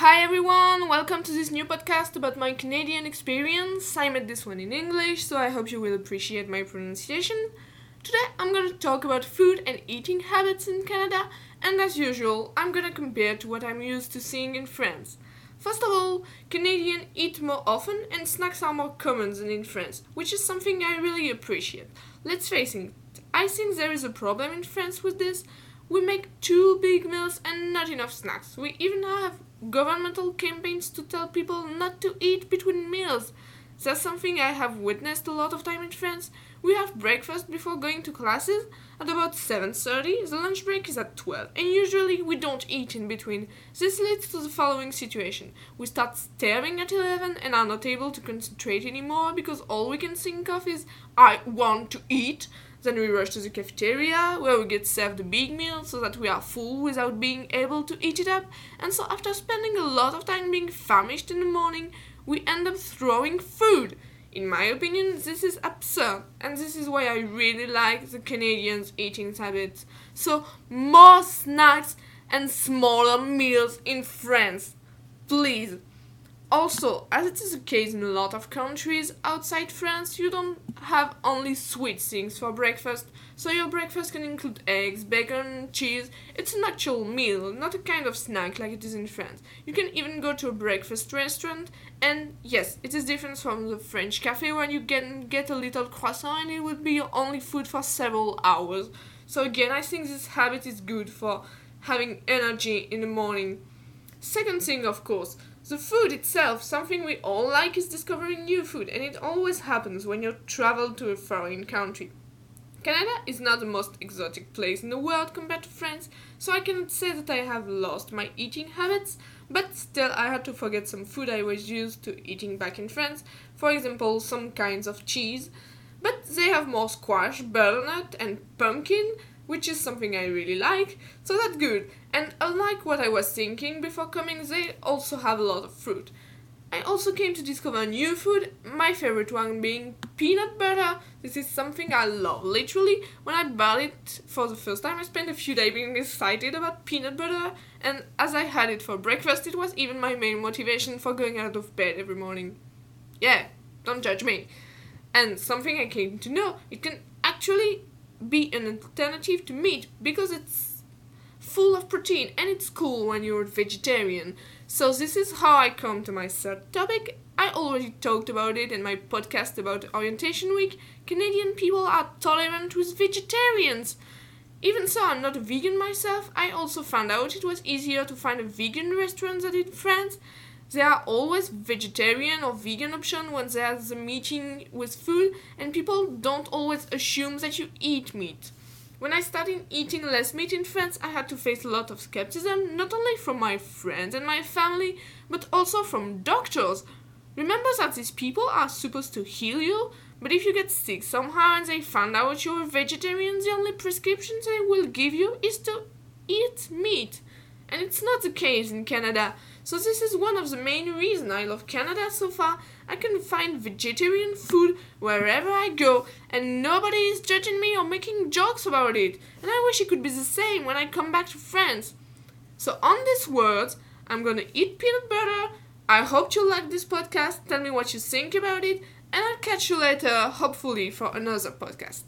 Hi everyone, welcome to this new podcast about my Canadian experience. I made this one in English, so I hope you will appreciate my pronunciation. Today I'm going to talk about food and eating habits in Canada, and as usual, I'm going to compare to what I'm used to seeing in France. First of all, Canadians eat more often and snacks are more common than in France, which is something I really appreciate. Let's face it, I think there is a problem in France with this. We make two big meals and not enough snacks. We even have governmental campaigns to tell people not to eat between meals. That's something I have witnessed a lot of time in France. We have breakfast before going to classes at about 7:30. The lunch break is at 12, and usually we don't eat in between. This leads to the following situation. We start staring at 11 and are not able to concentrate anymore because all we can think of is I want to eat. Then we rush to the cafeteria where we get served a big meal so that we are full without being able to eat it up. And so after spending a lot of time being famished in the morning, we end up throwing food. In my opinion, this is absurd, and this is why I really like the Canadians' eating habits. So, more snacks and smaller meals in France. Please. Also, as it is the case in a lot of countries outside France, you don't have only sweet things for breakfast, so your breakfast can include eggs, bacon, cheese. It's an actual meal, not a kind of snack like it is in France. You can even go to a breakfast restaurant, and yes, it is different from the French cafe where you can get a little croissant and it would be your only food for several hours. So, again, I think this habit is good for having energy in the morning. Second thing, of course, the food itself, something we all like is discovering new food, and it always happens when you travel to a foreign country. Canada is not the most exotic place in the world compared to France, so I cannot say that I have lost my eating habits, but still I had to forget some food I was used to eating back in France, for example, some kinds of cheese. But they have more squash, butternut, and pumpkin, which is something I really like, so that's good. And unlike what I was thinking before coming, they also have a lot of fruit. I also came to discover new food, my favorite one being peanut butter. This is something I love. Literally, when I bought it for the first time, I spent a few days being excited about peanut butter, and as I had it for breakfast, it was even my main motivation for going out of bed every morning. Yeah, don't judge me. And something I came to know, it can actually be an alternative to meat because it's full of protein and it's cool when you're a vegetarian. So this is how I come to my third topic. I already talked about it in my podcast about orientation week. Canadian people are tolerant with vegetarians. Even so, I'm not a vegan myself. I also found out it was easier to find a vegan restaurant than in France. There are always vegetarian or vegan option when there's a meeting with food, and people don't always assume that you eat meat. When I started eating less meat in France, I had to face a lot of skepticism, not only from my friends and my family, but also from doctors. Remember that these people are supposed to heal you, but if you get sick somehow and they find out you're a vegetarian, the only prescription they will give you is to eat meat. And it's not the case in Canada. So this is one of the main reasons I love Canada so far. I can find vegetarian food wherever I go and nobody is judging me or making jokes about it. And I wish it could be the same when I come back to France. So on these words, I'm gonna eat peanut butter. I hope you like this podcast. Tell me what you think about it and I'll catch you later, hopefully, for another podcast.